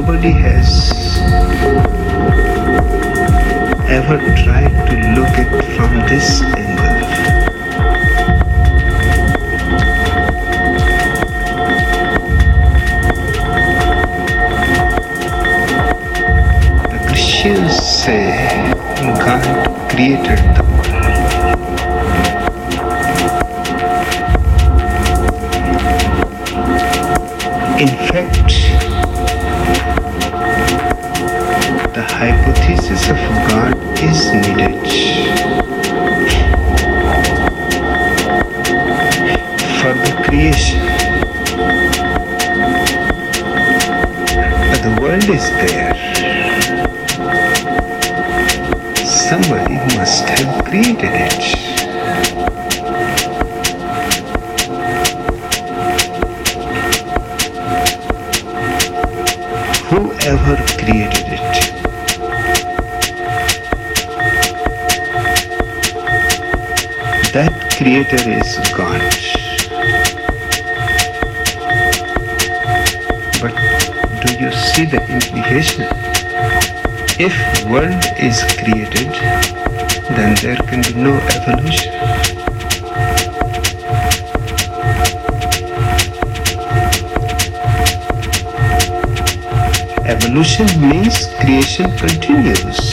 nobody has ever tried to look at from this angle. The Christians say God created the of God is needed. For the creation, but the world is there. Somebody must have created it. whoever created it. That creator is God. But do you see the implication? If world is created, then there can be no evolution. Evolution means creation continues.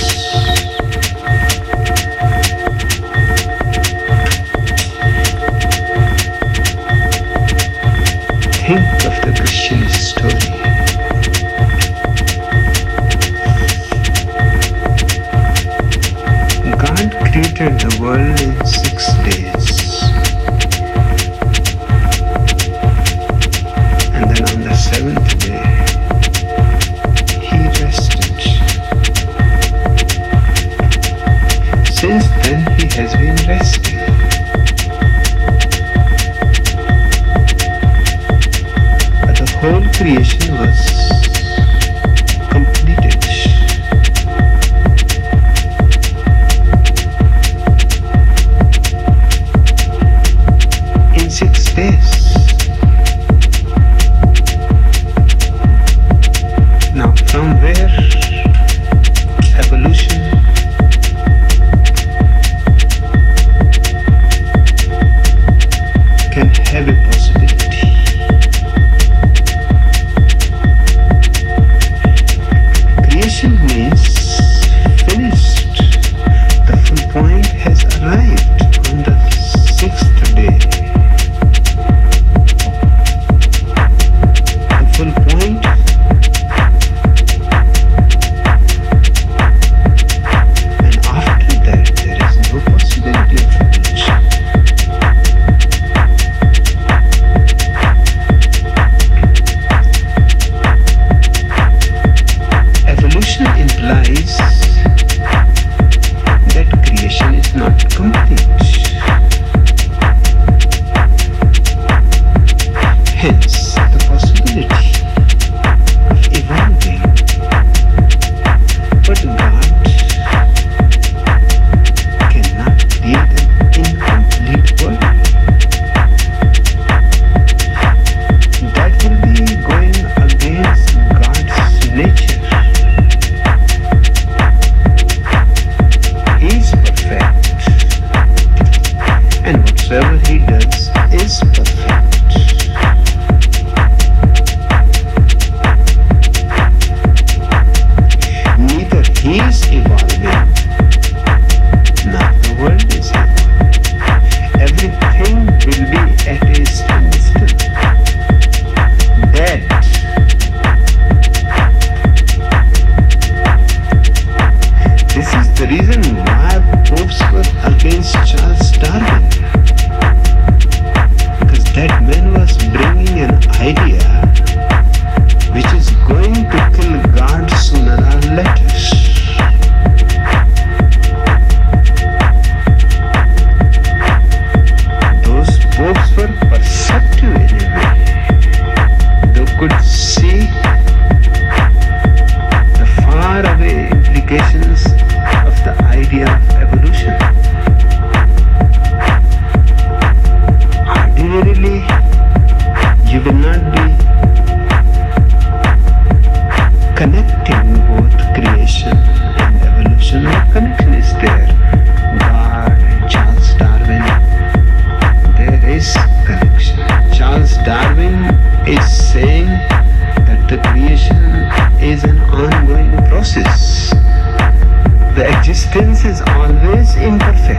Always